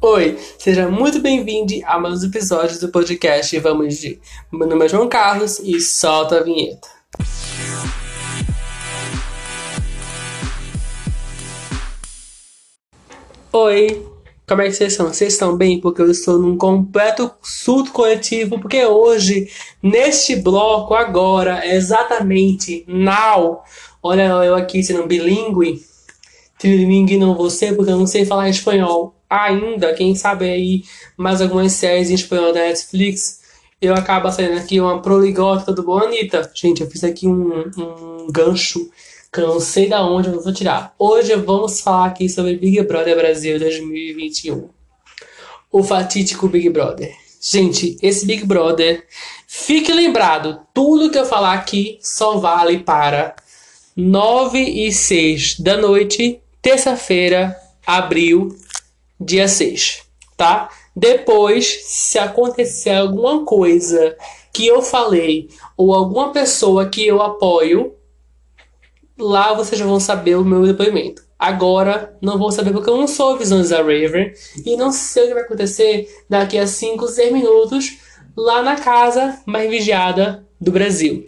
Oi, seja muito bem-vindo a mais um episódio do podcast Vamos de. Meu nome é João Carlos e solta a vinheta. Oi, como é que vocês estão? Vocês estão bem? Porque eu estou num completo surto coletivo, porque hoje, neste bloco, agora, exatamente, now, olha eu aqui sendo bilíngue, trilingue não você, porque eu não sei falar espanhol ainda, quem sabe aí mais algumas séries em espanhol da Netflix, eu acabo saindo aqui uma proligota do bom, Anitta. Gente, eu fiz aqui um, um gancho que eu não sei da onde eu vou tirar. Hoje vamos falar aqui sobre Big Brother Brasil 2021. O fatídico Big Brother. Gente, esse Big Brother, fique lembrado, tudo que eu falar aqui só vale para 9 e 6 da noite, terça-feira, abril, dia 6, tá? Depois, se acontecer alguma coisa que eu falei ou alguma pessoa que eu apoio, lá vocês vão saber o meu depoimento. Agora, não vou saber porque eu não sou Visões da Raven e não sei o que vai acontecer daqui a 5, 6 minutos lá na casa mais vigiada do Brasil.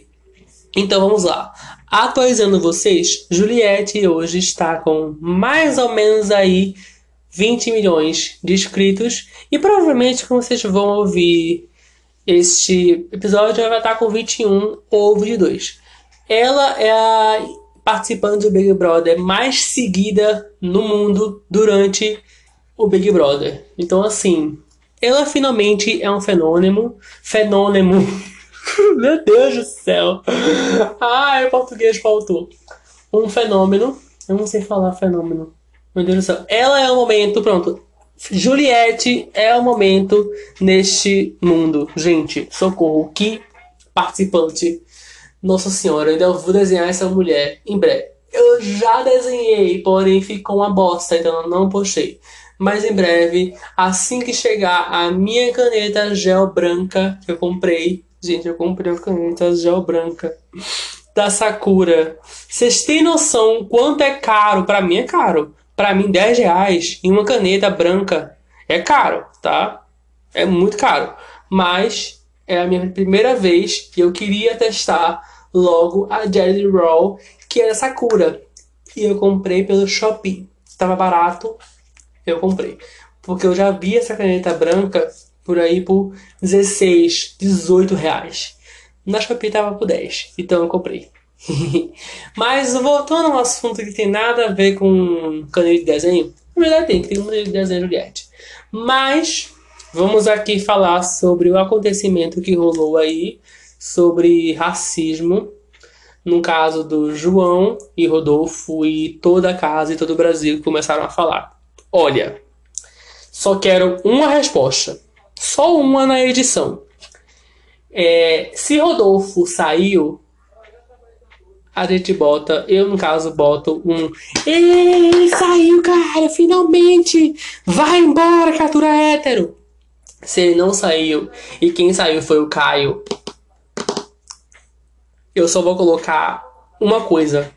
Então vamos lá. Atualizando vocês, Juliette hoje está com mais ou menos aí 20 milhões de inscritos e provavelmente quando vocês vão ouvir este episódio ela vai estar com 21 ou 22. Ela é a participante do Big Brother mais seguida no mundo durante o Big Brother. Então, assim, ela finalmente é um fenômeno. Fenômeno. Meu Deus do céu. Ai, o português faltou. Um fenômeno. Eu não sei falar fenômeno. Meu Deus do céu. Ela é o momento, pronto. Juliette é o momento neste mundo. Gente, socorro. Que participante nossa senhora, eu ainda vou desenhar essa mulher em breve. Eu já desenhei, porém ficou uma bosta, então eu não postei. Mas em breve, assim que chegar a minha caneta gel branca que eu comprei. Gente, eu comprei uma caneta gel branca da Sakura. Vocês têm noção quanto é caro? Para mim é caro. Para mim, 10 reais em uma caneta branca é caro, tá? É muito caro. Mas é a minha primeira vez que eu queria testar logo a Jelly Roll, que é Sakura. E eu comprei pelo Shopee. Estava barato, eu comprei. Porque eu já vi essa caneta branca por aí por 16, 18 reais. Na Shopee tava por 10, então eu comprei. Mas voltando ao assunto que tem nada a ver com caneta de desenho, na verdade tem, que tem um caneta de desenho Juliette. Mas vamos aqui falar sobre o acontecimento que rolou aí sobre racismo, no caso do João e Rodolfo e toda a casa e todo o Brasil começaram a falar. Olha, só quero uma resposta, só uma na edição. É, se Rodolfo saiu, a gente bota, eu no caso boto um. Ele saiu, cara, finalmente! Vai embora, captura hétero! Se ele não saiu e quem saiu foi o Caio, eu só vou colocar uma coisa.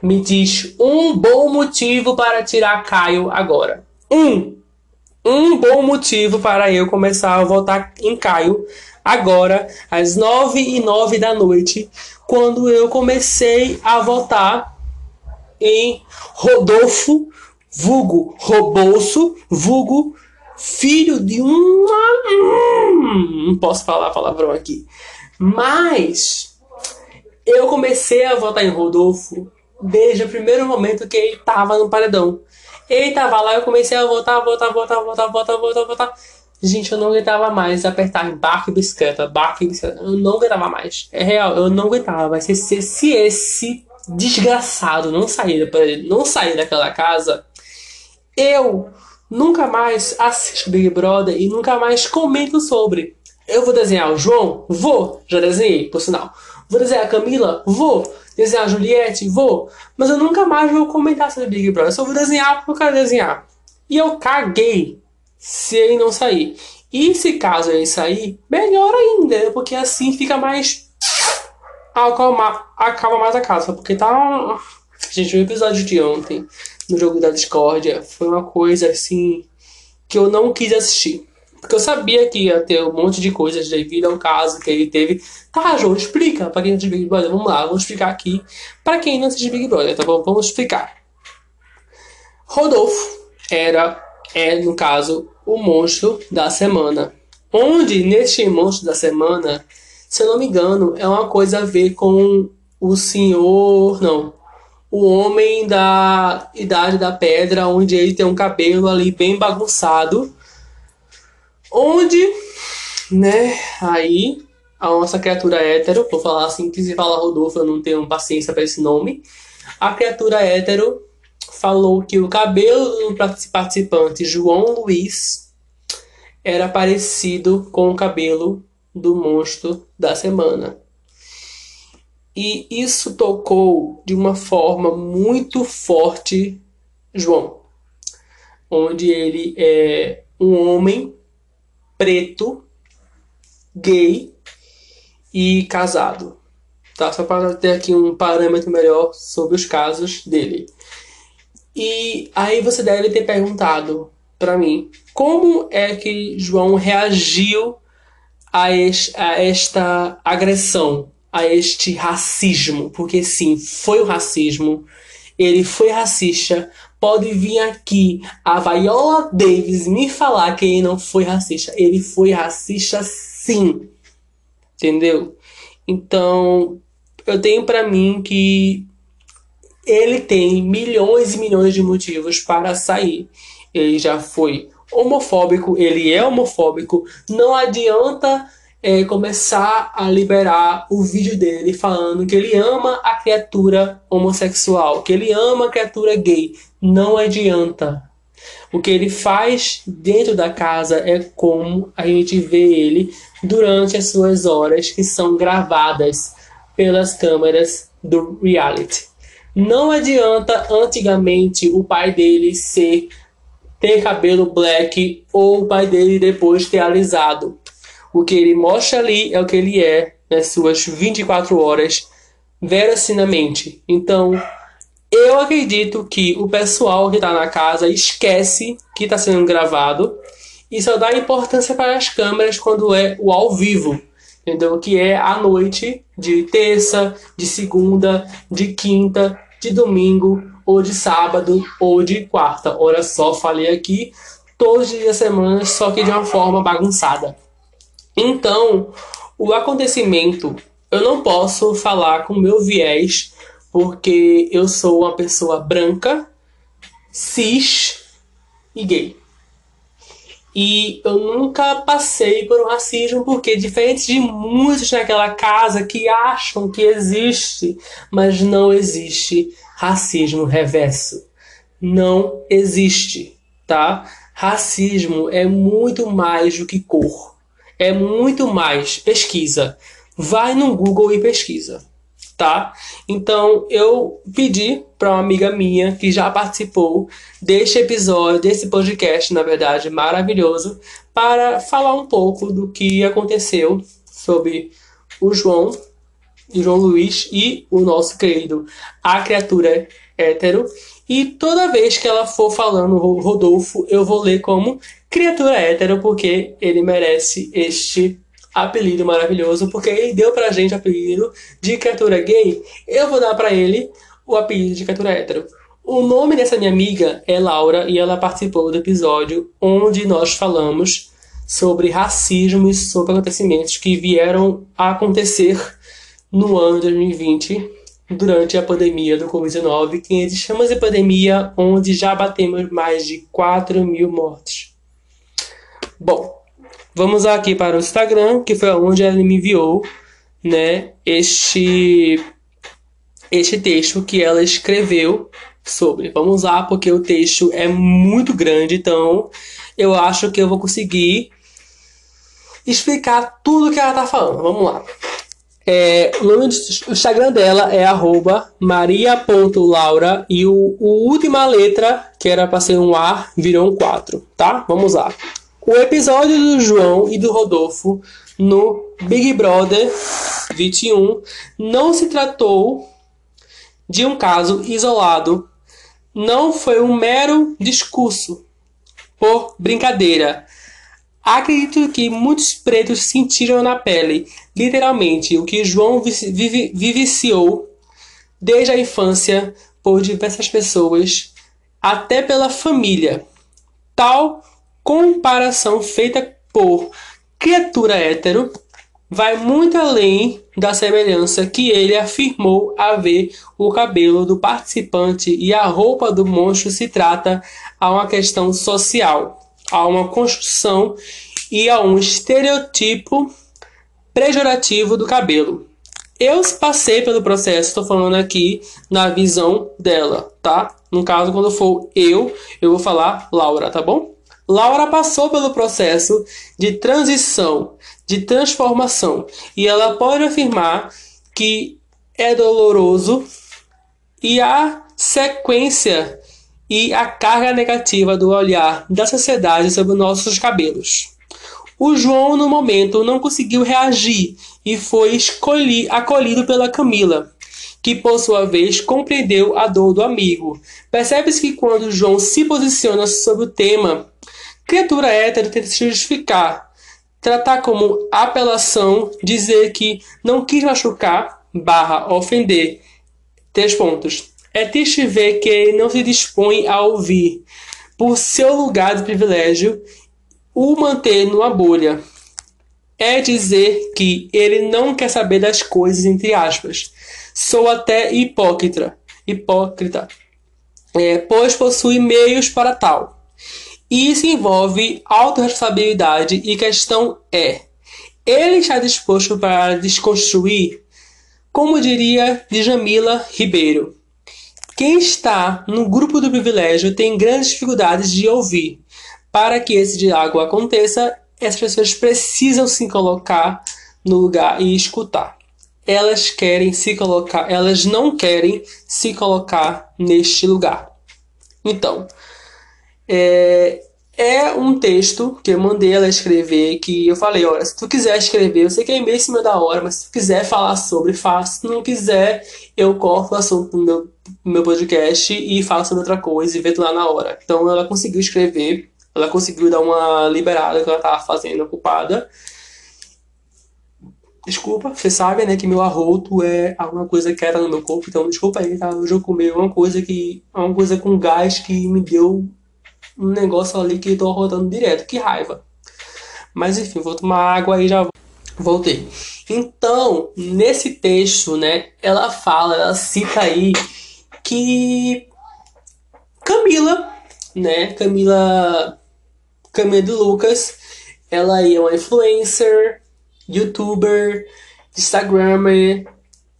Me diz um bom motivo para tirar Caio agora. Um. Um bom motivo para eu começar a votar em Caio agora, às nove e nove da noite, quando eu comecei a votar em Rodolfo, vulgo Robolso, vulgo filho de uma. Hum, não posso falar palavrão aqui. Mas eu comecei a votar em Rodolfo desde o primeiro momento que ele tava no paredão. Ele tava lá, eu comecei a votar, votar, votar, votar, votar, votar, votar. Gente, eu não aguentava mais apertar barco e bicicleta, barco e bicicleta. Eu não aguentava mais. É real, eu não aguentava. Mas se, se, se esse desgraçado não sair, não sair daquela casa, eu nunca mais assisto Big Brother e nunca mais comento sobre. Eu vou desenhar o João? Vou! Já desenhei, por sinal. Vou desenhar a Camila? Vou. Desenhar a Juliette? Vou. Mas eu nunca mais vou comentar sobre Big Brother. Só vou desenhar porque eu quero desenhar. E eu caguei se ele não sair. E se caso ele sair, melhor ainda, porque assim fica mais. Acalma, acalma mais a casa. Porque tá. Gente, o episódio de ontem, no jogo da discórdia, foi uma coisa assim. que eu não quis assistir. Porque eu sabia que ia ter um monte de coisas devido ao caso que ele teve. Tá, João, explica pra quem não assiste Big Brother. Vamos lá, vamos explicar aqui pra quem não assiste Big Brother, tá bom? Vamos explicar. Rodolfo era, é, no caso, o monstro da semana. Onde, neste monstro da semana, se eu não me engano, é uma coisa a ver com o senhor. Não. O homem da Idade da Pedra, onde ele tem um cabelo ali bem bagunçado. Onde, né, aí a nossa criatura hétero, vou falar assim, que se fala Rodolfo, eu não tenho paciência para esse nome. A criatura hétero falou que o cabelo do participante João Luiz era parecido com o cabelo do monstro da semana. E isso tocou de uma forma muito forte João, onde ele é um homem preto, gay e casado. Tá? Só para ter aqui um parâmetro melhor sobre os casos dele. E aí você deve ter perguntado para mim como é que João reagiu a, a esta agressão, a este racismo, porque sim, foi o racismo, ele foi racista. Pode vir aqui a Viola Davis me falar que ele não foi racista. Ele foi racista sim. Entendeu? Então, eu tenho para mim que ele tem milhões e milhões de motivos para sair. Ele já foi homofóbico, ele é homofóbico. Não adianta é, começar a liberar o vídeo dele falando que ele ama a criatura homossexual, que ele ama a criatura gay. Não adianta. O que ele faz dentro da casa é como a gente vê ele durante as suas horas que são gravadas pelas câmeras do reality. Não adianta antigamente o pai dele ser ter cabelo black ou o pai dele depois ter alisado. O que ele mostra ali é o que ele é nas suas 24 horas, verossimilmente. Então, eu acredito que o pessoal que está na casa esquece que está sendo gravado e só dá importância para as câmeras quando é o ao vivo entendeu? Que é a noite de terça, de segunda, de quinta de domingo, ou de sábado, ou de quarta. Olha só, falei aqui todos os dias da semana, só que de uma forma bagunçada. Então, o acontecimento, eu não posso falar com meu viés, porque eu sou uma pessoa branca, cis e gay. E eu nunca passei por um racismo, porque diferente de muitos naquela casa que acham que existe, mas não existe racismo reverso. Não existe, tá? Racismo é muito mais do que cor. É muito mais. Pesquisa. Vai no Google e pesquisa tá? Então eu pedi para uma amiga minha que já participou deste episódio, desse podcast, na verdade, maravilhoso, para falar um pouco do que aconteceu sobre o João, o João Luiz e o nosso querido A Criatura Hétero. E toda vez que ela for falando Rodolfo, eu vou ler como criatura hétero, porque ele merece este apelido maravilhoso, porque ele deu pra gente o apelido de criatura gay, eu vou dar para ele o apelido de criatura hétero. O nome dessa minha amiga é Laura e ela participou do episódio onde nós falamos sobre racismo e sobre acontecimentos que vieram a acontecer no ano de 2020 durante a pandemia do Covid-19, que chama de pandemia, onde já batemos mais de 4 mil mortes. Bom, Vamos aqui para o Instagram, que foi onde ela me enviou, né, este este texto que ela escreveu sobre. Vamos lá, porque o texto é muito grande, então eu acho que eu vou conseguir explicar tudo que ela tá falando. Vamos lá. É, o nome do Instagram dela é maria.laura e o, o última letra, que era para ser um A, virou um 4, tá? Vamos lá. O episódio do João e do Rodolfo no Big Brother 21 não se tratou de um caso isolado, não foi um mero discurso. por brincadeira. Acredito que muitos pretos sentiram na pele, literalmente, o que João viviciou desde a infância por diversas pessoas, até pela família. Tal comparação feita por criatura hétero vai muito além da semelhança que ele afirmou haver o cabelo do participante e a roupa do monstro se trata a uma questão social, a uma construção e a um estereotipo pejorativo do cabelo. Eu passei pelo processo, estou falando aqui na visão dela, tá? No caso, quando for eu, eu vou falar Laura, tá bom? Laura passou pelo processo de transição, de transformação, e ela pode afirmar que é doloroso e a sequência e a carga negativa do olhar da sociedade sobre nossos cabelos. O João, no momento, não conseguiu reagir e foi escolhi, acolhido pela Camila, que por sua vez compreendeu a dor do amigo. Percebe-se que quando João se posiciona sobre o tema, criatura hétero tenta se justificar, tratar como apelação, dizer que não quis machucar, barra, ofender. Três pontos. É triste ver que ele não se dispõe a ouvir, por seu lugar de privilégio, o manter numa bolha. É dizer que ele não quer saber das coisas, entre aspas. Sou até hipócrita, hipócrita, é, pois possui meios para tal. Isso envolve autorresponsabilidade e questão é: ele está disposto para desconstruir? Como diria Djamila Ribeiro, quem está no grupo do privilégio tem grandes dificuldades de ouvir. Para que esse diálogo aconteça, essas pessoas precisam se colocar no lugar e escutar. Elas querem se colocar, elas não querem se colocar neste lugar. Então, é, é um texto que eu mandei ela escrever, que eu falei, olha, se tu quiser escrever, eu sei que é meio em cima da hora, mas se tu quiser falar sobre, faça. Se não quiser, eu corto o assunto no meu, meu podcast e faço sobre outra coisa e vejo lá na hora. Então ela conseguiu escrever, ela conseguiu dar uma liberada que ela tava fazendo, ocupada. Desculpa, você sabe, né, que meu arroto é alguma coisa que era no meu corpo, então desculpa aí, tá? Hoje eu comi uma coisa que. uma coisa com gás que me deu um negócio ali que tô rodando direto. Que raiva. Mas enfim, vou tomar água e já voltei. Então, nesse texto, né, ela fala, ela cita aí que Camila, né, Camila Camila de Lucas, ela é uma influencer, youtuber, instagrammer,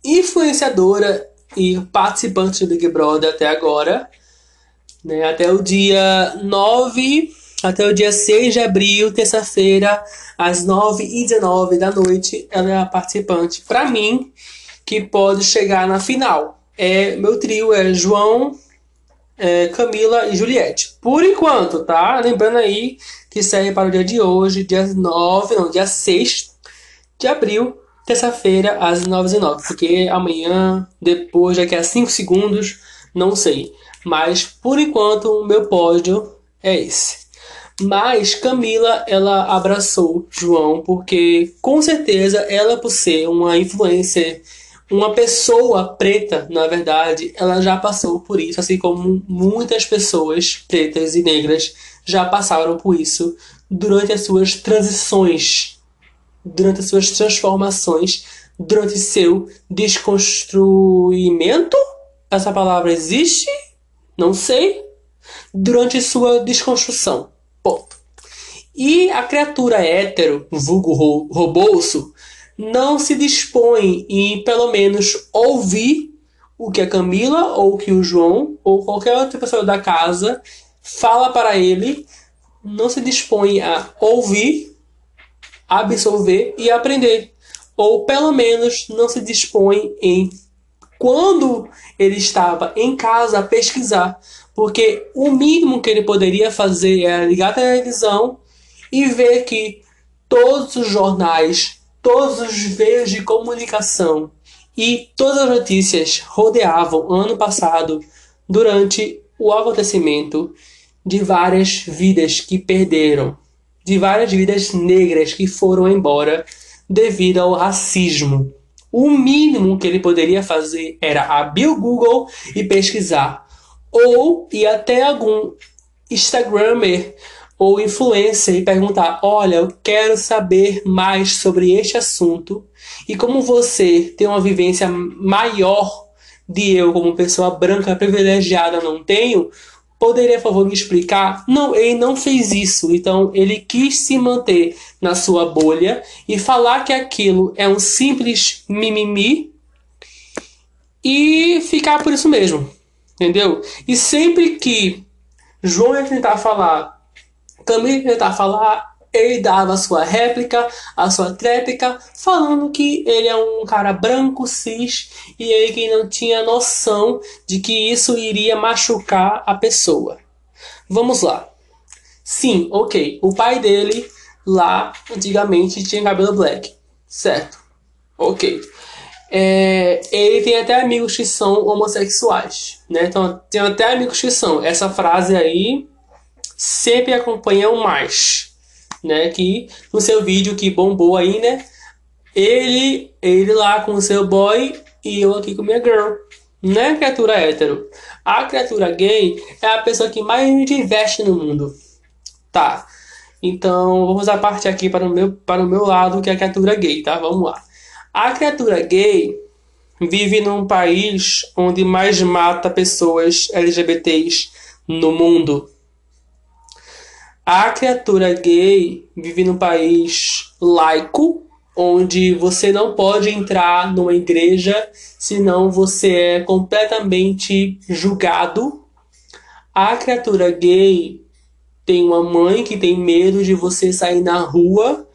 influenciadora e participante do Big Brother até agora né? Até o dia 9, até o dia 6 de abril, terça-feira, às 9h19 da noite, ela é a participante, para mim, que pode chegar na final. É, meu trio é João, é, Camila e Juliette. Por enquanto, tá? Lembrando aí que serve para o dia de hoje, dia 9, não, dia 6 de abril, terça-feira, às 9h09. Porque amanhã, depois, daqui a 5 segundos, não sei. Mas por enquanto o meu pódio é esse. Mas Camila, ela abraçou João porque com certeza ela por ser uma influencer, uma pessoa preta, na verdade, ela já passou por isso, assim como muitas pessoas pretas e negras já passaram por isso durante as suas transições, durante as suas transformações, durante seu desconstruimento. Essa palavra existe? Não sei. Durante sua desconstrução. Ponto. E a criatura hétero, vulgo ro robolso, não se dispõe em pelo menos ouvir o que a Camila ou que o João ou qualquer outra pessoa da casa fala para ele, não se dispõe a ouvir, absorver e aprender. Ou pelo menos não se dispõe em quando ele estava em casa a pesquisar, porque o mínimo que ele poderia fazer era ligar a televisão e ver que todos os jornais, todos os veios de comunicação e todas as notícias rodeavam ano passado durante o acontecimento de várias vidas que perderam, de várias vidas negras que foram embora devido ao racismo. O mínimo que ele poderia fazer era abrir o Google e pesquisar, ou ir até algum Instagramer ou influencer e perguntar: Olha, eu quero saber mais sobre este assunto. E como você tem uma vivência maior de eu, como pessoa branca privilegiada, não tenho, poderia, por favor, me explicar? Não, ele não fez isso. Então, ele quis se manter na sua bolha e falar que aquilo é um simples mimimi e ficar por isso mesmo. Entendeu? E sempre que João ia tentar falar também tentar falar, ele dava a sua réplica, a sua tréplica, falando que ele é um cara branco, cis, e ele que não tinha noção de que isso iria machucar a pessoa. Vamos lá. Sim, ok. O pai dele lá antigamente tinha cabelo black, certo? Ok. É, ele tem até amigos que são homossexuais, né? Então tem até amigos que são. Essa frase aí sempre acompanham mais, né? Que no seu vídeo que bombou aí, né? Ele, ele lá com o seu boy e eu aqui com minha girl. Não é criatura hétero. A criatura gay é a pessoa que mais me diverte no mundo. Tá. Então, vamos a parte aqui para o meu, para o meu lado, que é a criatura gay, tá? Vamos lá. A criatura gay vive num país onde mais mata pessoas LGBTs no mundo. A criatura gay vive num país laico, onde você não pode entrar numa igreja senão você é completamente julgado. A criatura gay tem uma mãe que tem medo de você sair na rua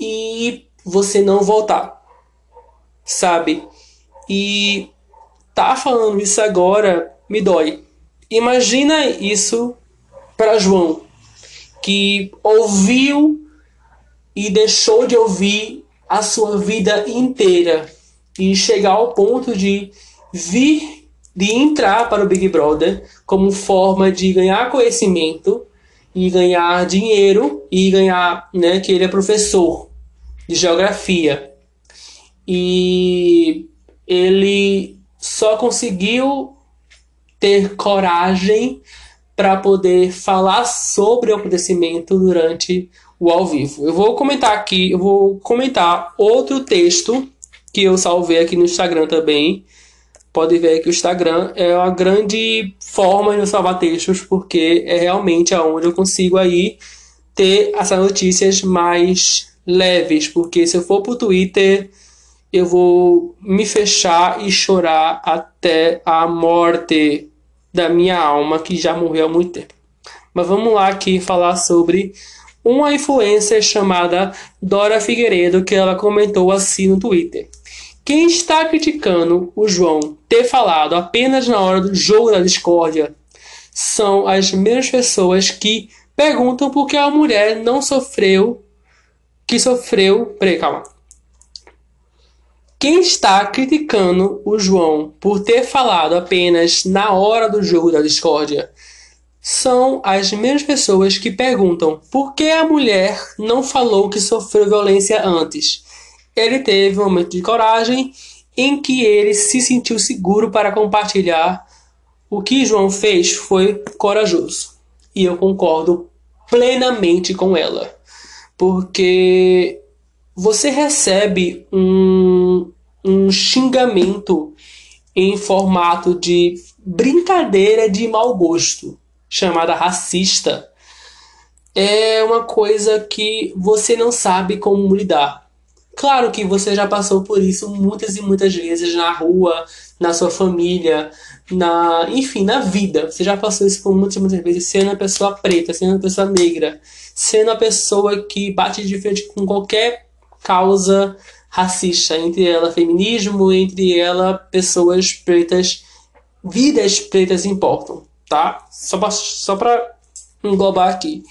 e você não voltar, sabe? E tá falando isso agora me dói. Imagina isso para João, que ouviu e deixou de ouvir a sua vida inteira e chegar ao ponto de vir, de entrar para o Big Brother como forma de ganhar conhecimento e ganhar dinheiro e ganhar, né, que ele é professor de geografia. E ele só conseguiu ter coragem para poder falar sobre o acontecimento durante o ao vivo. Eu vou comentar aqui, eu vou comentar outro texto que eu salvei aqui no Instagram também. Pode ver que o Instagram é uma grande forma de eu salvar textos, porque é realmente aonde eu consigo aí ter essas notícias mais leves, porque se eu for pro Twitter, eu vou me fechar e chorar até a morte da minha alma que já morreu há muito tempo. Mas vamos lá aqui falar sobre uma influencer chamada Dora Figueiredo que ela comentou assim no Twitter. Quem está criticando o João ter falado apenas na hora do jogo da discórdia são as mesmas pessoas que perguntam por que a mulher não sofreu que sofreu. Peraí, calma. Quem está criticando o João por ter falado apenas na hora do jogo da discórdia são as mesmas pessoas que perguntam por que a mulher não falou que sofreu violência antes. Ele teve um momento de coragem em que ele se sentiu seguro para compartilhar. O que João fez foi corajoso. E eu concordo plenamente com ela. Porque você recebe um, um xingamento em formato de brincadeira de mau gosto, chamada racista, é uma coisa que você não sabe como lidar. Claro que você já passou por isso muitas e muitas vezes na rua, na sua família, na, enfim, na vida. Você já passou isso por muitas e muitas vezes sendo uma pessoa preta, sendo uma pessoa negra, sendo uma pessoa que bate de frente com qualquer causa racista, entre ela feminismo, entre ela pessoas pretas, vidas pretas importam, tá? Só pra, só pra englobar aqui.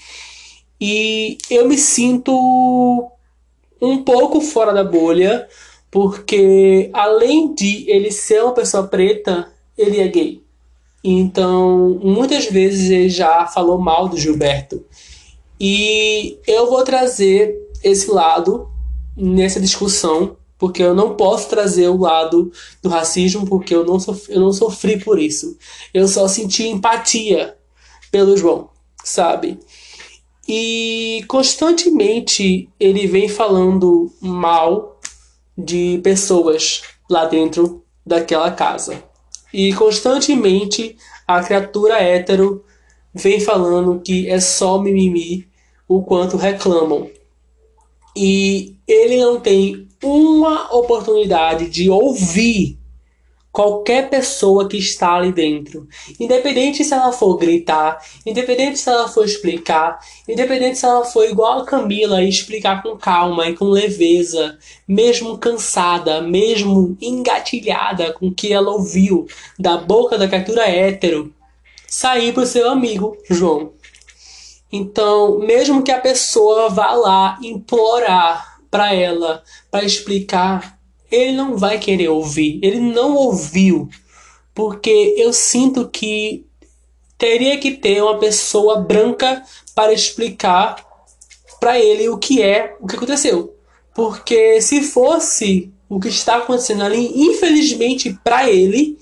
E eu me sinto um pouco fora da bolha, porque além de ele ser uma pessoa preta, ele é gay. Então, muitas vezes ele já falou mal do Gilberto. E eu vou trazer esse lado nessa discussão, porque eu não posso trazer o lado do racismo, porque eu não, sofri, eu não sofri por isso. Eu só senti empatia pelo João, sabe? E constantemente ele vem falando mal de pessoas lá dentro daquela casa. E constantemente a criatura hétero vem falando que é só mimimi o quanto reclamam. E ele não tem uma oportunidade de ouvir qualquer pessoa que está ali dentro. Independente se ela for gritar, independente se ela for explicar, independente se ela for igual a Camila e explicar com calma e com leveza, mesmo cansada, mesmo engatilhada com o que ela ouviu da boca da criatura hétero, sair pro seu amigo João. Então, mesmo que a pessoa vá lá implorar para ela, para explicar ele não vai querer ouvir. Ele não ouviu. Porque eu sinto que teria que ter uma pessoa branca para explicar para ele o que é, o que aconteceu. Porque se fosse o que está acontecendo ali, infelizmente para ele,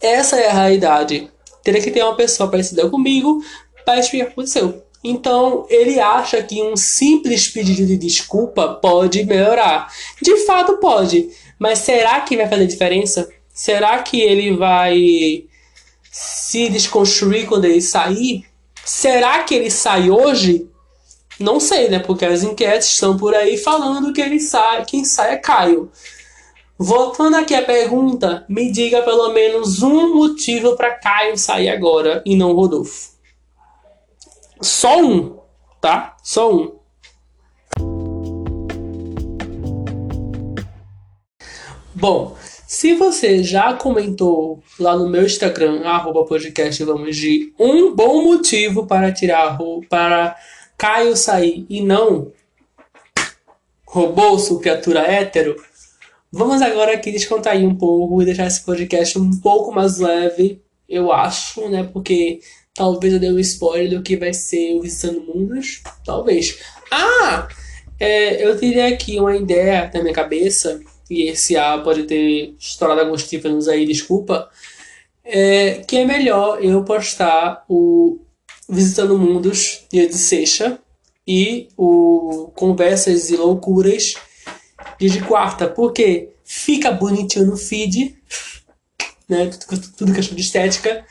essa é a realidade. Teria que ter uma pessoa parecida comigo para explicar o que aconteceu. Então, ele acha que um simples pedido de desculpa pode melhorar. De fato, pode. Mas será que vai fazer diferença? Será que ele vai se desconstruir quando ele sair? Será que ele sai hoje? Não sei, né? Porque as enquetes estão por aí falando que ele sai, quem sai é Caio. Voltando aqui à pergunta, me diga pelo menos um motivo para Caio sair agora e não Rodolfo. Só um, tá? Só um. Bom, se você já comentou lá no meu Instagram, arroba podcast vamos de um bom motivo para tirar para Caio sair e não sua criatura hétero, vamos agora aqui descontar um pouco e deixar esse podcast um pouco mais leve, eu acho, né? Porque talvez eu dê um spoiler do que vai ser o Visitando Mundos. Talvez. Ah! É, eu teria aqui uma ideia na minha cabeça e esse A pode ter estourado alguns tímpanos aí, desculpa, é que é melhor eu postar o Visitando Mundos dia de sexta e o Conversas e Loucuras dia de quarta, porque fica bonitinho no feed, né? Tudo, tudo questão de estética.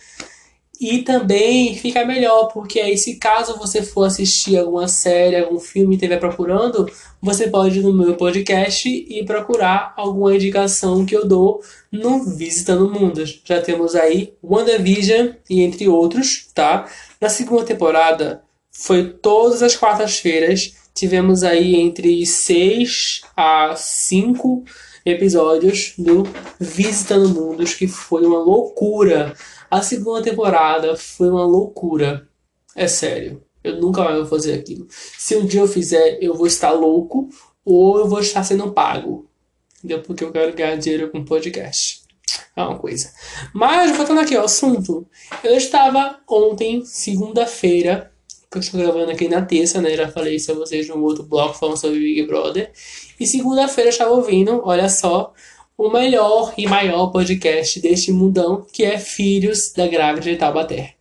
E também fica melhor, porque aí se caso você for assistir alguma série, algum filme e estiver procurando, você pode ir no meu podcast e procurar alguma indicação que eu dou no Visitando Mundos. Já temos aí WandaVision e entre outros, tá? Na segunda temporada foi todas as quartas-feiras. Tivemos aí entre 6 a 5 episódios do Visitando Mundos, que foi uma loucura. A segunda temporada foi uma loucura. É sério. Eu nunca mais vou fazer aquilo. Se um dia eu fizer, eu vou estar louco ou eu vou estar sendo pago. Entendeu? Porque eu quero ganhar dinheiro com podcast. É uma coisa. Mas, voltando aqui ao assunto. Eu estava ontem, segunda-feira, que eu estou gravando aqui na terça, né? Já falei isso a vocês no outro bloco falando sobre Big Brother. E segunda-feira eu estava ouvindo, olha só, o melhor e maior podcast deste mundão, que é Filhos da Grávida de Taubaté.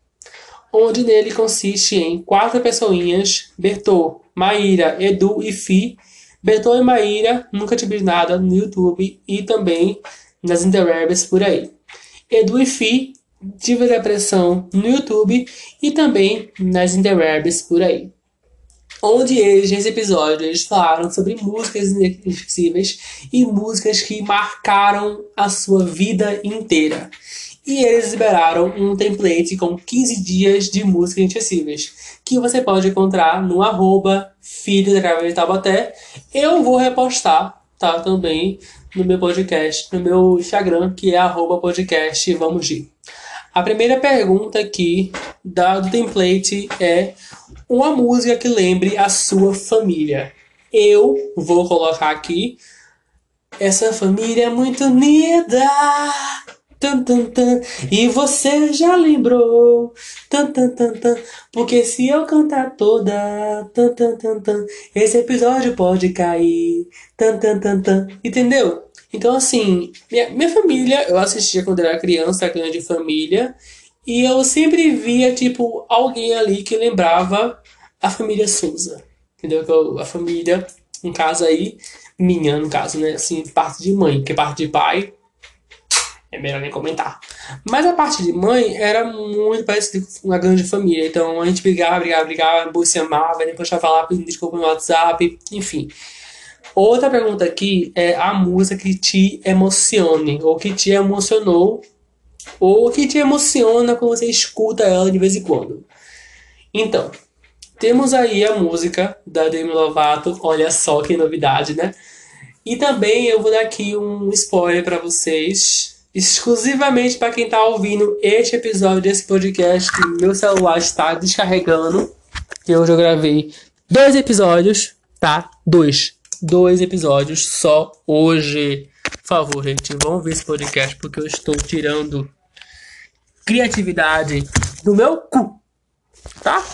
Onde nele consiste em quatro pessoinhas, Bertô, Maíra, Edu e Fi. Bertô e Maíra nunca tive nada no YouTube e também nas interwebs por aí. Edu e Fi tive depressão no YouTube e também nas interwebs por aí onde eles, nesse episódio, eles falaram sobre músicas inesquecíveis e músicas que marcaram a sua vida inteira. E eles liberaram um template com 15 dias de músicas inesquecíveis, que você pode encontrar no arroba filho da de. Eu vou repostar, tá, também no meu podcast, no meu Instagram, que é arroba podcast Vamos Ir. A primeira pergunta aqui da, do template é uma música que lembre a sua família. Eu vou colocar aqui. Essa família é muito unida. Tan, tan, tan. E você já lembrou? Tan, tan, tan, tan. Porque se eu cantar toda, tan, tan, tan, tan, esse episódio pode cair. Tan, tan, tan, tan. Entendeu? Então, assim, minha, minha família, eu assistia quando era criança, grande família, e eu sempre via, tipo, alguém ali que lembrava a família Souza. Entendeu? Eu, a família, em casa aí, minha, no caso, né? Assim, parte de mãe, porque parte de pai é melhor nem comentar. Mas a parte de mãe era muito parecida com uma grande família. Então a gente brigava, brigava, brigava, se amava, depois já falava, pedindo desculpa no WhatsApp, enfim. Outra pergunta aqui é a música que te emocione, ou que te emocionou, ou que te emociona quando você escuta ela de vez em quando. Então, temos aí a música da Demi Lovato, olha só que novidade, né? E também eu vou dar aqui um spoiler para vocês, exclusivamente para quem está ouvindo este episódio desse podcast meu celular está descarregando. Que hoje eu gravei dois episódios, tá? Dois dois episódios só hoje. Por favor, gente, vão ver esse podcast porque eu estou tirando criatividade do meu cu, tá?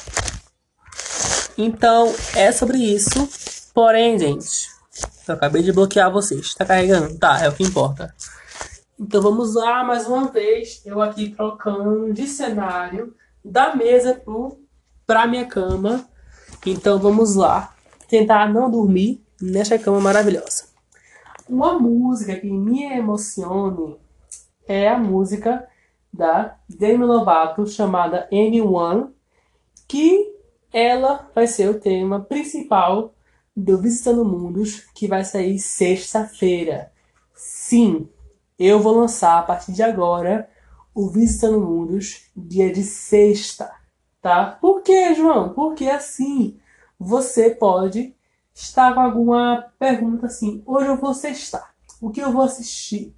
Então é sobre isso. Porém, gente, eu acabei de bloquear vocês. Tá carregando? Tá, é o que importa. Então vamos lá mais uma vez. Eu aqui trocando de cenário da mesa pro, pra minha cama. Então vamos lá. Tentar não dormir nesta cama maravilhosa. Uma música que me emociona é a música da Demi Lovato chamada Anyone, que ela vai ser o tema principal do Visitando Mundos, que vai sair sexta-feira. Sim, eu vou lançar a partir de agora o Visitando Mundos dia de sexta, tá? Por que, João? Porque assim você pode está com alguma pergunta assim, hoje eu vou sextar, o que eu vou assistir?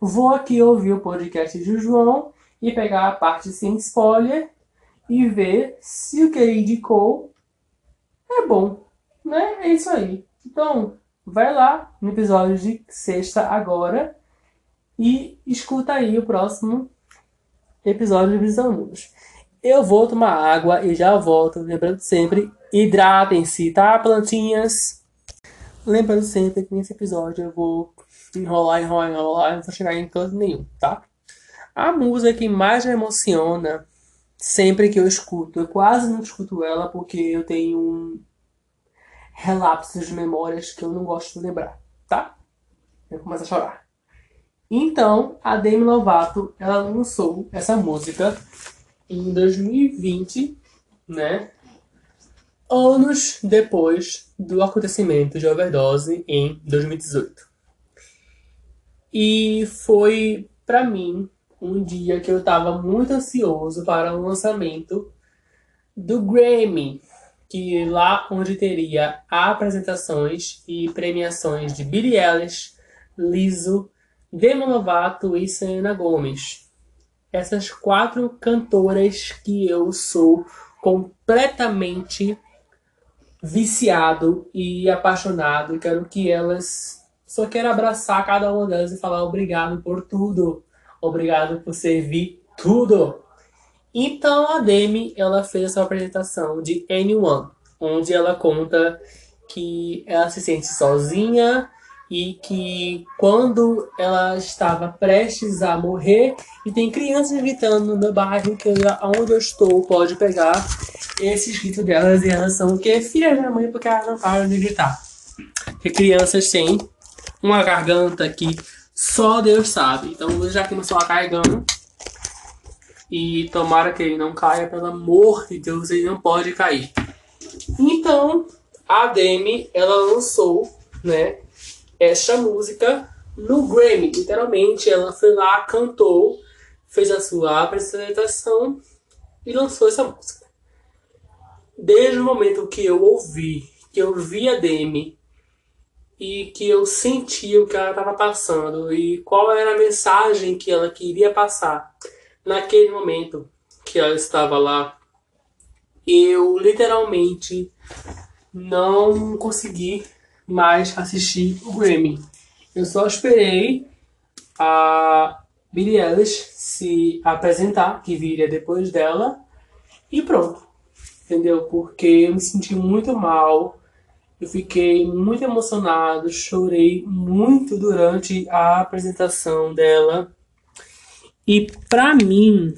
Vou aqui ouvir o podcast de João e pegar a parte sem spoiler e ver se o que ele indicou é bom, né? É isso aí. Então, vai lá no episódio de sexta agora e escuta aí o próximo episódio de Visão Mundos. Eu vou tomar água e já volto, lembrando sempre, hidratem-se, tá, plantinhas? Lembrando sempre que nesse episódio eu vou enrolar, enrolar, enrolar, não vou chegar em canto nenhum, tá? A música que mais me emociona sempre que eu escuto, eu quase não escuto ela porque eu tenho um relapso de memórias que eu não gosto de lembrar, tá? Eu começo a chorar. Então, a Demi Lovato, ela lançou essa música em 2020, né? Anos depois do acontecimento de overdose em 2018. E foi para mim um dia que eu estava muito ansioso para o lançamento do Grammy, que lá onde teria apresentações e premiações de Billie Eilish, Lizzo, Demi Lovato e Selena Gomez essas quatro cantoras que eu sou completamente viciado e apaixonado. Quero que elas. Só quero abraçar cada uma delas e falar obrigado por tudo. Obrigado por servir tudo. Então a Demi ela fez essa apresentação de Anyone, onde ela conta que ela se sente sozinha e que quando ela estava prestes a morrer e tem crianças gritando no bairro que onde eu estou pode pegar esses gritos delas e elas são o que filhas da mãe porque elas não param de gritar porque crianças têm uma garganta que só Deus sabe então já que começou a carregando e tomara que ele não caia pelo amor de Deus ele não pode cair então a Demi ela lançou né esta música no Grammy. Literalmente, ela foi lá, cantou, fez a sua apresentação e lançou essa música. Desde o momento que eu ouvi, que eu vi a Demi e que eu senti o que ela estava passando e qual era a mensagem que ela queria passar naquele momento que ela estava lá, eu literalmente não consegui mais assistir o Grammy. Eu só esperei a Billie Eilish se apresentar, que viria depois dela, e pronto. Entendeu? Porque eu me senti muito mal, eu fiquei muito emocionado, chorei muito durante a apresentação dela. E pra mim,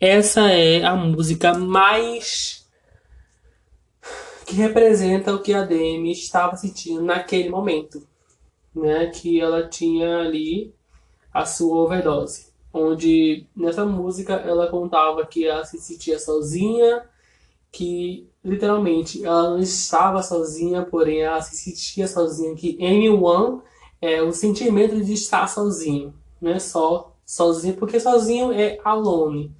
essa é a música mais que representa o que a Demi estava sentindo naquele momento, né? Que ela tinha ali a sua overdose, onde nessa música ela contava que ela se sentia sozinha, que literalmente ela não estava sozinha, porém ela se sentia sozinha, que anyone é o sentimento de estar sozinho, não é só sozinho, porque sozinho é alone.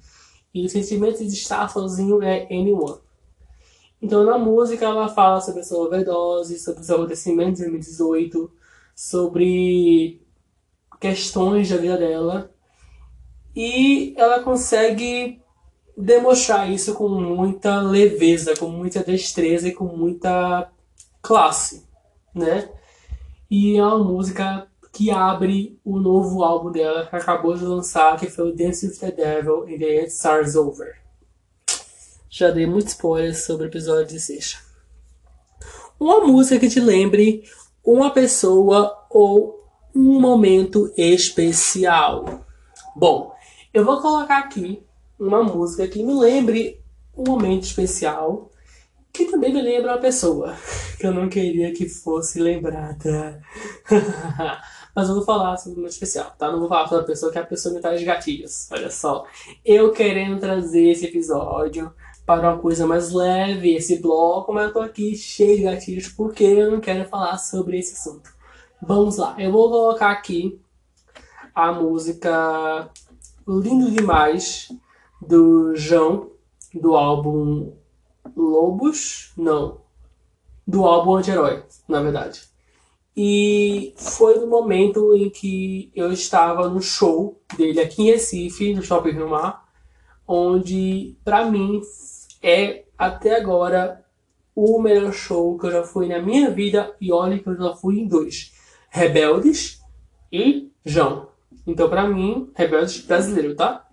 E o sentimento de estar sozinho é anyone. Então, na música, ela fala sobre a sua overdose, sobre os acontecimentos de 2018, sobre questões da vida dela. E ela consegue demonstrar isso com muita leveza, com muita destreza e com muita classe, né? E é uma música que abre o novo álbum dela, que acabou de lançar, que foi o Dance with the Devil and the End Stars Over. Já dei muitos spoilers sobre o episódio de sexta. Uma música que te lembre uma pessoa ou um momento especial. Bom, eu vou colocar aqui uma música que me lembre um momento especial, que também me lembra uma pessoa que eu não queria que fosse lembrada. Mas eu vou falar sobre uma especial, tá? Não vou falar sobre a pessoa que a pessoa me traz gatilhos. Olha só. Eu querendo trazer esse episódio para uma coisa mais leve, esse bloco, mas eu tô aqui cheio de gatilhos porque eu não quero falar sobre esse assunto. Vamos lá. Eu vou colocar aqui a música Lindo Demais do João, do álbum Lobos. Não. Do álbum Anti-Herói, na verdade. E foi no momento em que eu estava no show dele aqui em Recife, no Shopping Rio Mar, onde para mim é até agora o melhor show que eu já fui na minha vida e olha que eu já fui em dois. Rebeldes e João. Então para mim, Rebeldes brasileiro, tá?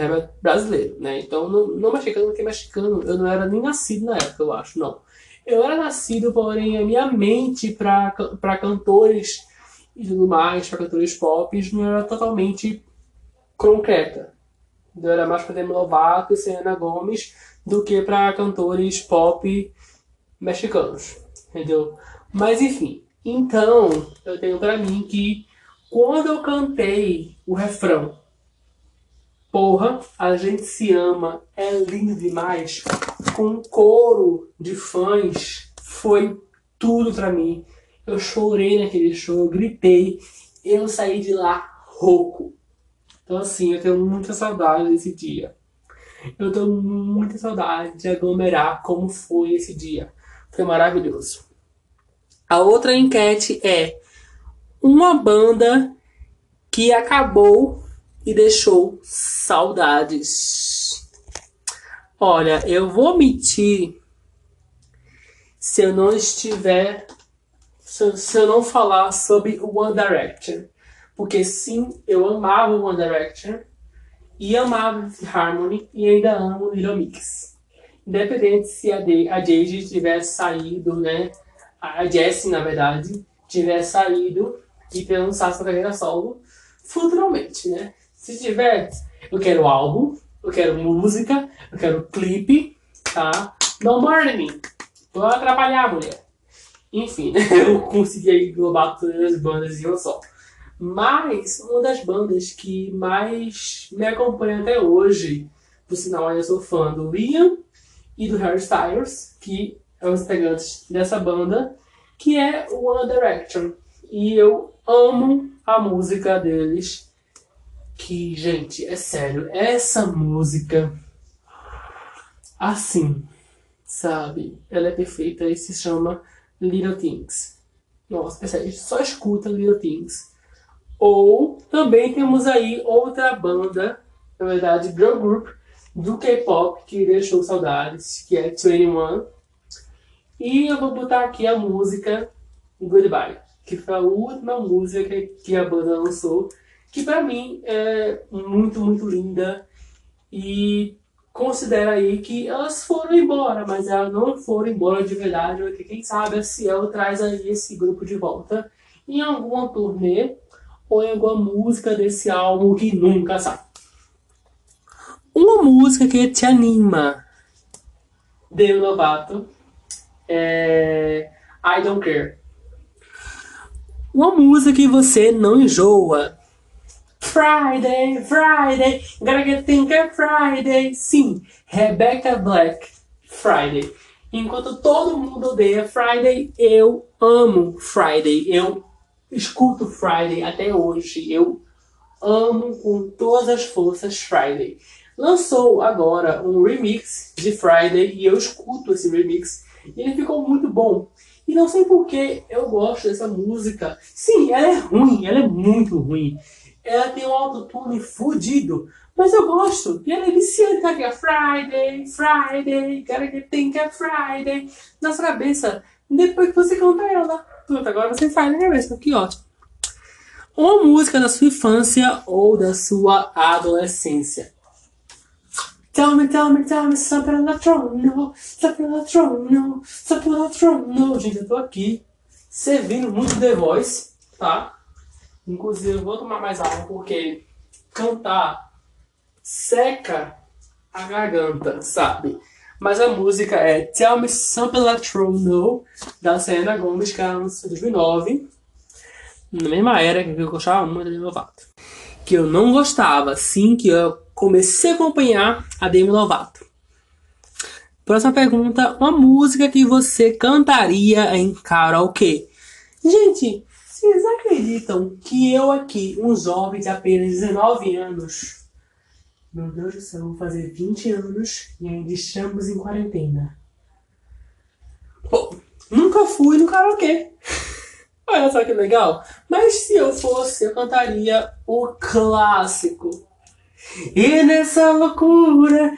Rebelde brasileiro, né? Então não, não mexicano porque mexicano, eu não era nem nascido na época, eu acho, não. Eu era nascido, porém, a minha mente para cantores e tudo mais, para cantores pop, não era totalmente concreta. Eu era mais para Demi Lovato e Selena Gomes do que para cantores pop mexicanos, entendeu? Mas enfim, então eu tenho para mim que quando eu cantei o refrão Porra, a gente se ama, é lindo demais. Com um coro de fãs, foi tudo para mim. Eu chorei naquele show, eu gritei, eu saí de lá rouco. Então assim, eu tenho muita saudade desse dia. Eu tenho muita saudade de aglomerar como foi esse dia. Foi maravilhoso. A outra enquete é uma banda que acabou e deixou saudades. Olha, eu vou mentir se eu não estiver. Se, eu não falar sobre One Direction. Porque sim, eu amava One Direction. E amava Harmony. E ainda amo Little Mix. Independente se a, de, a Jade tivesse saído, né? A Jessie, na verdade, tivesse saído e ter lançado sua carreira solo futuramente, né? Se tiver, eu quero álbum, eu quero música, eu quero clipe, tá? Não murder me. Vou atrapalhar, mulher. Enfim, eu consegui englobar todas as bandas em uma só. Mas uma das bandas que mais me acompanha até hoje, por sinal, eu sou fã do Liam e do Harry Styles, que é os integrantes dessa banda, que é o One Direction. E eu amo a música deles que, gente, é sério, essa música, assim, sabe? Ela é perfeita e se chama Little Things. Nossa, é sério, só escuta Little Things. Ou também temos aí outra banda, na verdade, girl group, do K-pop que deixou saudades, que é 21. E eu vou botar aqui a música Goodbye, que foi a última música que a banda lançou que para mim é muito, muito linda e considera aí que elas foram embora, mas elas não foram embora de verdade, porque quem sabe a Ciel traz aí esse grupo de volta em alguma turnê ou em alguma música desse álbum que nunca sai. Uma música que te anima, Demi Lovato, é I Don't Care. Uma música que você não enjoa. Friday, Friday, gotta get think of Friday. Sim, Rebecca Black, Friday. Enquanto todo mundo odeia Friday, eu amo Friday. Eu escuto Friday até hoje. Eu amo com todas as forças Friday. Lançou agora um remix de Friday e eu escuto esse remix e ele ficou muito bom. E não sei por que eu gosto dessa música. Sim, ela é ruim, ela é muito ruim. Ela tem um autotune fudido, mas eu gosto. E ela é viciante, tá aqui, Friday, Friday, gotta get think of Friday. Na sua cabeça, depois que você canta ela. Pronto, agora você faz na cabeça, que ótimo. Uma música da sua infância ou da sua adolescência. Tell me, tell me, tell me something on the throne, no, something on the throne, no, something on the throne, no. Gente, eu tô aqui servindo muito The Voice, tá? Inclusive, eu vou tomar mais água porque cantar seca a garganta, sabe? Mas a música é Tell Me Something No, da Selena Gomez, que ela lançou em 2009, na mesma era que eu gostava muito de Lovato. Que eu não gostava, sim, que eu comecei a acompanhar a Demi Lovato. Próxima pergunta: uma música que você cantaria em karaokê? Gente, vocês acreditam que eu aqui, um jovem de apenas 19 anos, meu Deus do céu, vou fazer 20 anos e ainda estamos em quarentena. Nunca fui no karaokê. Olha só que legal. Mas se eu fosse, eu cantaria o clássico e nessa loucura,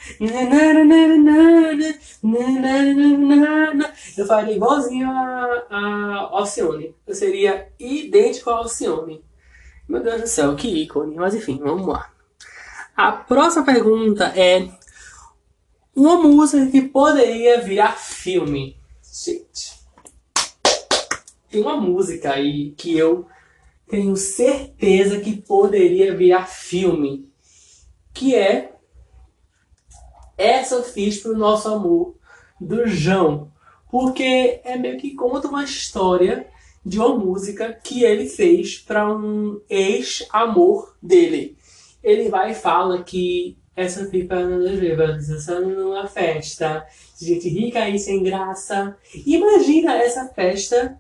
eu faria igualzinho a, a Alcione. Eu seria idêntico a Alcione. Meu Deus do céu, que ícone. Mas enfim, vamos lá. A próxima pergunta é: Uma música que poderia virar filme? Gente, tem uma música aí que eu tenho certeza que poderia virar filme que é essa eu fiz pro nosso amor do João, porque é meio que conta uma história de uma música que ele fez para um ex-amor dele. Ele vai e fala que essa fica numa festa, gente rica e sem graça. Imagina essa festa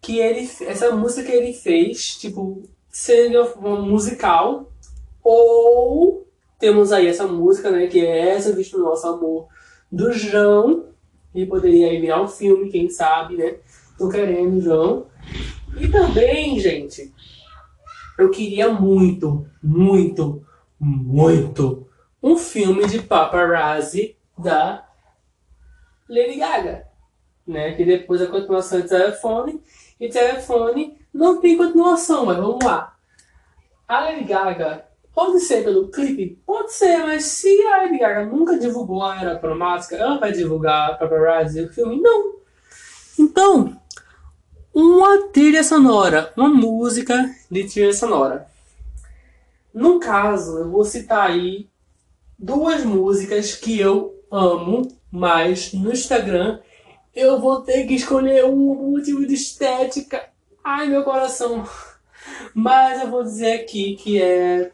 que ele, essa música que ele fez, tipo, sendo um musical ou temos aí essa música, né, que é essa, Visto o Nosso Amor, do João, e poderia aí virar um filme, quem sabe, né? Tô querendo, João. E também, gente, eu queria muito, muito, muito um filme de paparazzi da Lady Gaga, né? Que depois a continuação de telefone e telefone não tem continuação, mas vamos lá. A Lady Gaga Pode ser pelo clipe? Pode ser, mas se a Lady Gaga nunca divulgou a Era Cromática, ela vai divulgar Paparazzi o filme? Não. Então, uma trilha sonora, uma música de trilha sonora. No caso, eu vou citar aí duas músicas que eu amo, mas no Instagram eu vou ter que escolher um motivo de estética. Ai, meu coração. Mas eu vou dizer aqui que é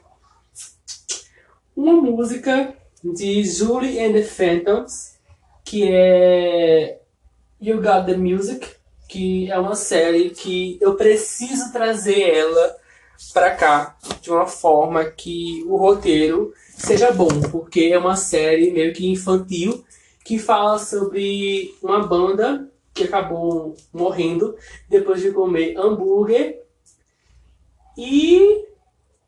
uma música de Julie and the Phantoms, que é You Got the Music, que é uma série que eu preciso trazer ela para cá de uma forma que o roteiro seja bom, porque é uma série meio que infantil que fala sobre uma banda que acabou morrendo depois de comer hambúrguer e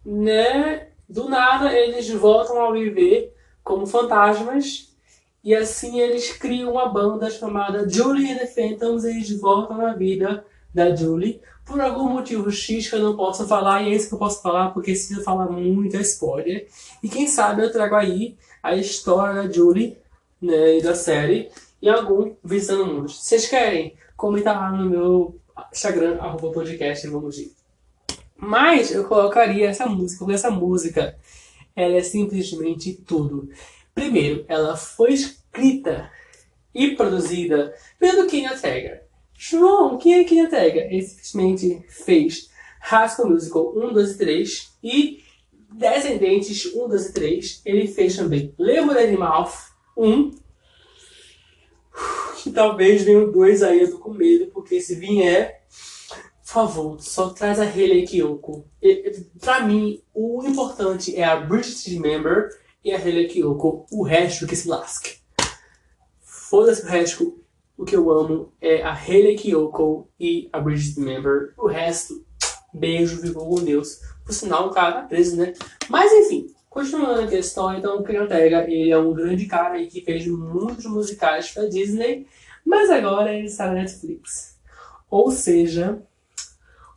né do nada, eles voltam a viver como fantasmas e assim eles criam uma banda chamada Julie and the Phantoms e eles voltam na vida da Julie. Por algum motivo X que eu não posso falar, e é isso que eu posso falar, porque se eu falar muito é spoiler. E quem sabe eu trago aí a história da Julie né, e da série em algum Visitando Mundos. Vocês querem, comentar lá no meu Instagram, arroba podcast, vamos ir. Mas eu colocaria essa música, porque essa música ela é simplesmente tudo. Primeiro, ela foi escrita e produzida pelo Kenny Ortega. João, quem é Kenny Ortega? Ele simplesmente fez School Musical 1, 2 e 3 e Descendentes 1, 2 e 3. Ele fez também Lemo de Animal 1 que talvez venha o 2 aí, eu tô com medo, porque se vier, por favor, só traz a Hayley Kiyoko. E, pra mim, o importante é a Bridget Member e a Hayley Kiyoko. O resto que se lasque. Foda-se o resto. O que eu amo é a Hayley Kiyoko e a Bridget Member. O resto, beijo, ficou com Deus. Por sinal, o cara tá preso, né? Mas enfim, continuando a questão, então o Ken Ortega, ele é um grande cara aí que fez muitos musicais pra Disney, mas agora ele está na Netflix. Ou seja,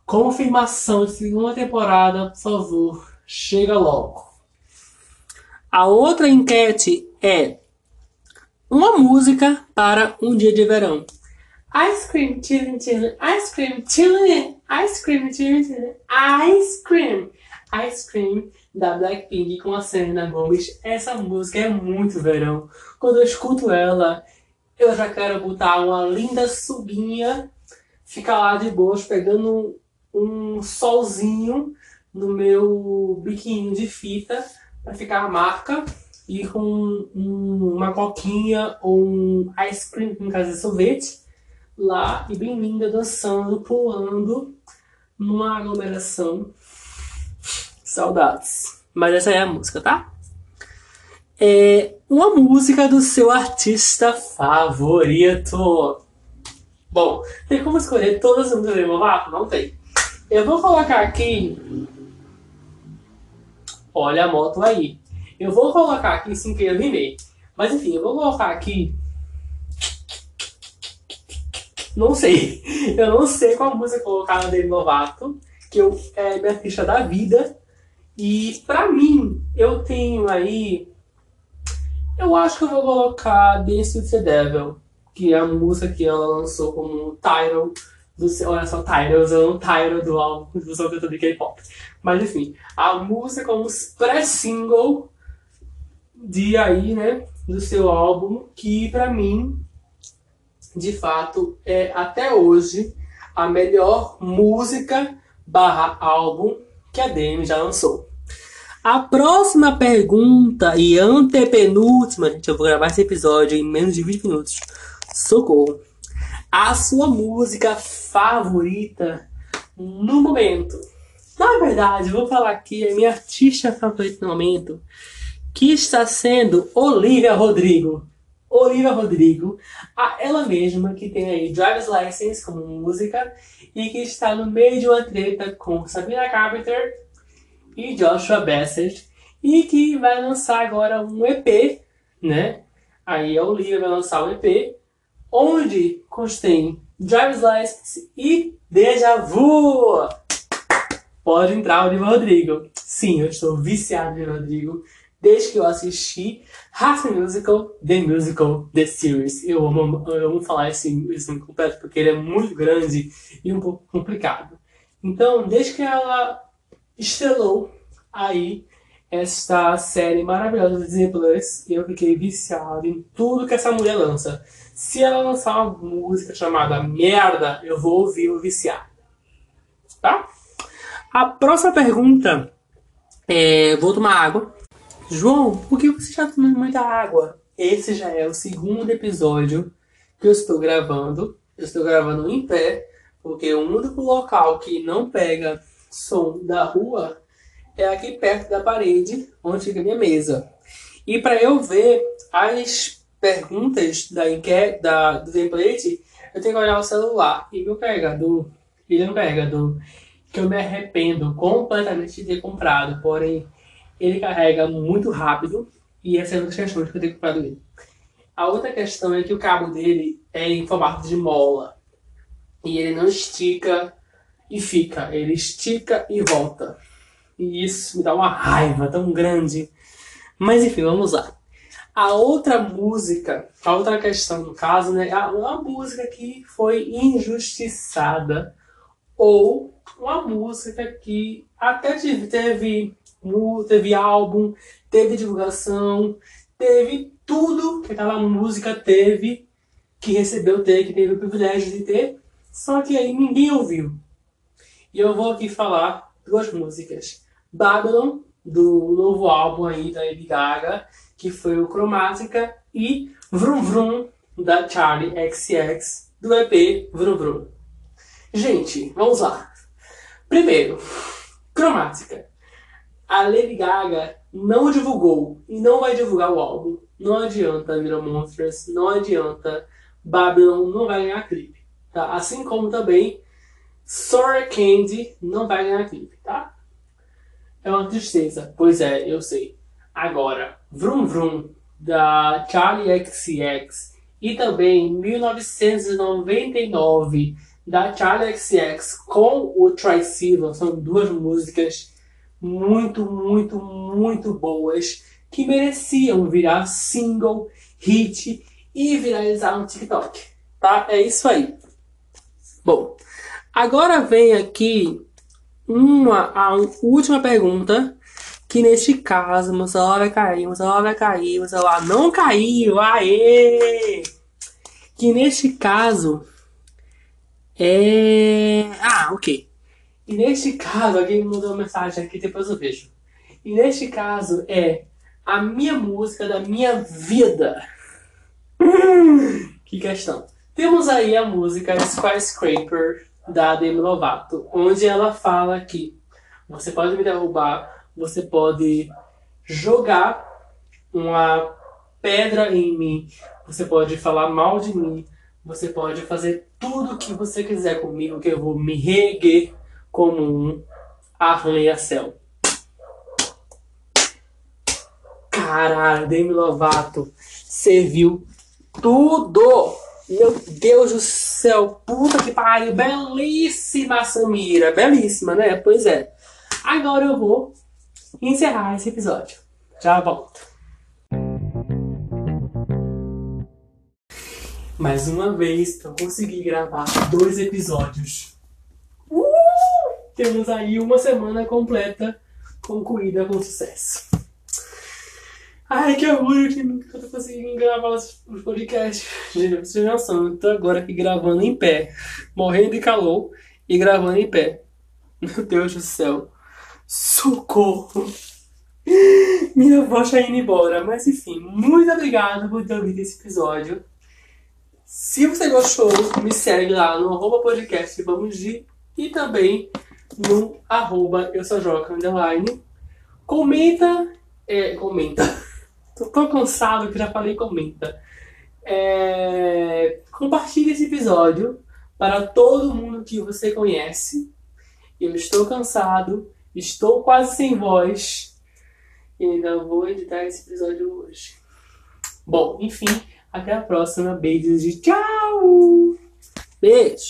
confirmação de segunda temporada, por favor, chega logo. A outra enquete é uma música para um dia de verão. Ice cream, chillin', chillin', ice cream, chillin', ice cream, chillin', chillin', ice cream, ice cream da Blackpink com a Selena Gomez. Essa música é muito verão. Quando eu escuto ela, eu já quero botar uma linda subinha, ficar lá de boas, pegando um, solzinho no meu biquinho de fita para ficar a marca e com um, uma coquinha ou um ice cream, no caso de sorvete, lá e bem linda, dançando, pulando numa aglomeração. Saudades. Mas essa é a música, tá? É uma música do seu artista favorito. Bom, tem como escolher todas as músicas do Lovato? Não tem. Eu vou colocar aqui. Olha a moto aí. Eu vou colocar aqui sem que eu rimei. Mas enfim, eu vou colocar aqui. Não sei. Eu não sei qual música colocar na Demi Lovato. Que eu, é minha ficha da vida. E pra mim, eu tenho aí. Eu acho que eu vou colocar Dance with the Devil, que é a música que ela lançou como title do seu. Olha só, title, usando title do álbum do seu cantor de K-pop. Mas enfim, a música como pré-single de aí, né, do seu álbum, que pra mim, de fato, é até hoje a melhor música barra álbum que a Demi já lançou. A próxima pergunta e antepenúltima, gente, eu vou gravar esse episódio em menos de 20 minutos. Socorro. A sua música favorita no momento. Na verdade, vou falar aqui a minha artista favorita no momento, que está sendo Olivia Rodrigo. Olivia Rodrigo, a ela mesma que tem aí Driver's License como música e que está no meio de uma treta com Sabrina Carpenter e Joshua Bassett e que vai lançar agora um EP, né? Aí a Olivia vai lançar um EP onde contém Driver's License e Deja Vu. Pode entrar, Olivia Rodrigo. Sim, eu estou viciado em Rodrigo desde que eu assisti Half Musical, The Musical, The Series. Eu amo, eu amo falar esse, esse completo porque ele é muito grande e um pouco complicado. Então, desde que ela estrelou aí esta série maravilhosa do Disney Plus, eu fiquei viciado em tudo que essa mulher lança. Se ela lançar uma música chamada Merda, eu vou ouvir o viciar. Tá? A próxima pergunta é. Vou tomar água. João, por que você está tomando muita água? Esse já é o segundo episódio que eu estou gravando. Eu estou gravando em pé, porque o único local que não pega som da rua é aqui perto da parede onde fica a minha mesa. E para eu ver as perguntas da enquete, da, do template, eu tenho que olhar o celular. E meu carregador, ele é um carregador que eu me arrependo completamente de ter comprado, porém ele carrega muito rápido e essa é uma das questões que eu tenho comprado ele. A outra questão é que o cabo dele é em formato de mola. E ele não estica e fica, ele estica e volta. E isso me dá uma raiva tão grande. Mas enfim, vamos lá. A outra música, a outra questão no caso, né, é uma música que foi injustiçada ou uma música que até teve, teve, teve álbum, teve divulgação, teve tudo que aquela música teve, que recebeu ter, que teve o privilégio de ter, só que aí ninguém ouviu. E eu vou aqui falar duas músicas. Babylon, do novo álbum aí da Lady Gaga, que foi o Cromática, e Vrum Vrum, da Charlie XX, do EP Vrum Vrum. Gente, vamos lá. Primeiro, Cromática. A Lady Gaga não divulgou e não vai divulgar o álbum. Não adianta Little Monsters, não adianta Babylon, não vai ganhar clipe. Tá? Assim como também Sorry Candy não vai ganhar clipe, tá? É uma tristeza. Pois é, eu sei. Agora, Vroom Vroom, da Charlie XX, e também 1999, da Charlie XX, com o Tricycle, são duas músicas muito, muito, muito boas, que mereciam virar single, hit e viralizar no TikTok. Tá? É isso aí. Bom, agora vem aqui uma a última pergunta que neste caso meu celular vai cair, meu celular vai cair, meu celular não caiu, aê! Que neste caso é. Ah, ok. E neste caso, alguém mandou uma mensagem aqui, depois eu vejo. E neste caso é a minha música da minha vida. que questão. Temos aí a música Skyscraper da Demi Lovato, onde ela fala que você pode me derrubar, você pode jogar uma pedra em mim, você pode falar mal de mim, você pode fazer tudo o que você quiser comigo, que eu vou me reerguer como um arranha-céu. Caralho, Demi Lovato serviu tudo! Meu Deus do céu, puta que pariu, belíssima Samira, belíssima, né? Pois é. Agora eu vou encerrar esse episódio. Já volto. Mais uma vez, eu consegui gravar dois episódios. Uh! Temos aí uma semana completa concluída com sucesso. Ai, que orgulho que nunca tô conseguindo gravar os, podcasts. Gente, vocês. Eu tô agora aqui gravando em pé. Morrendo de calor e gravando em pé. Meu Deus do céu. Socorro! Minha voz tá indo embora. Mas enfim, muito obrigado por ter ouvido esse episódio. Se você gostou, me segue lá no arroba podcast Vamos de e também no arroba eu sou Joca. Comenta. É, comenta. Tô tão cansado que já falei comenta. É, compartilhe esse episódio para todo mundo que você conhece. Eu estou cansado, estou quase sem voz e ainda vou editar esse episódio hoje. Bom, enfim, até a próxima. Beijos de tchau! Beijo!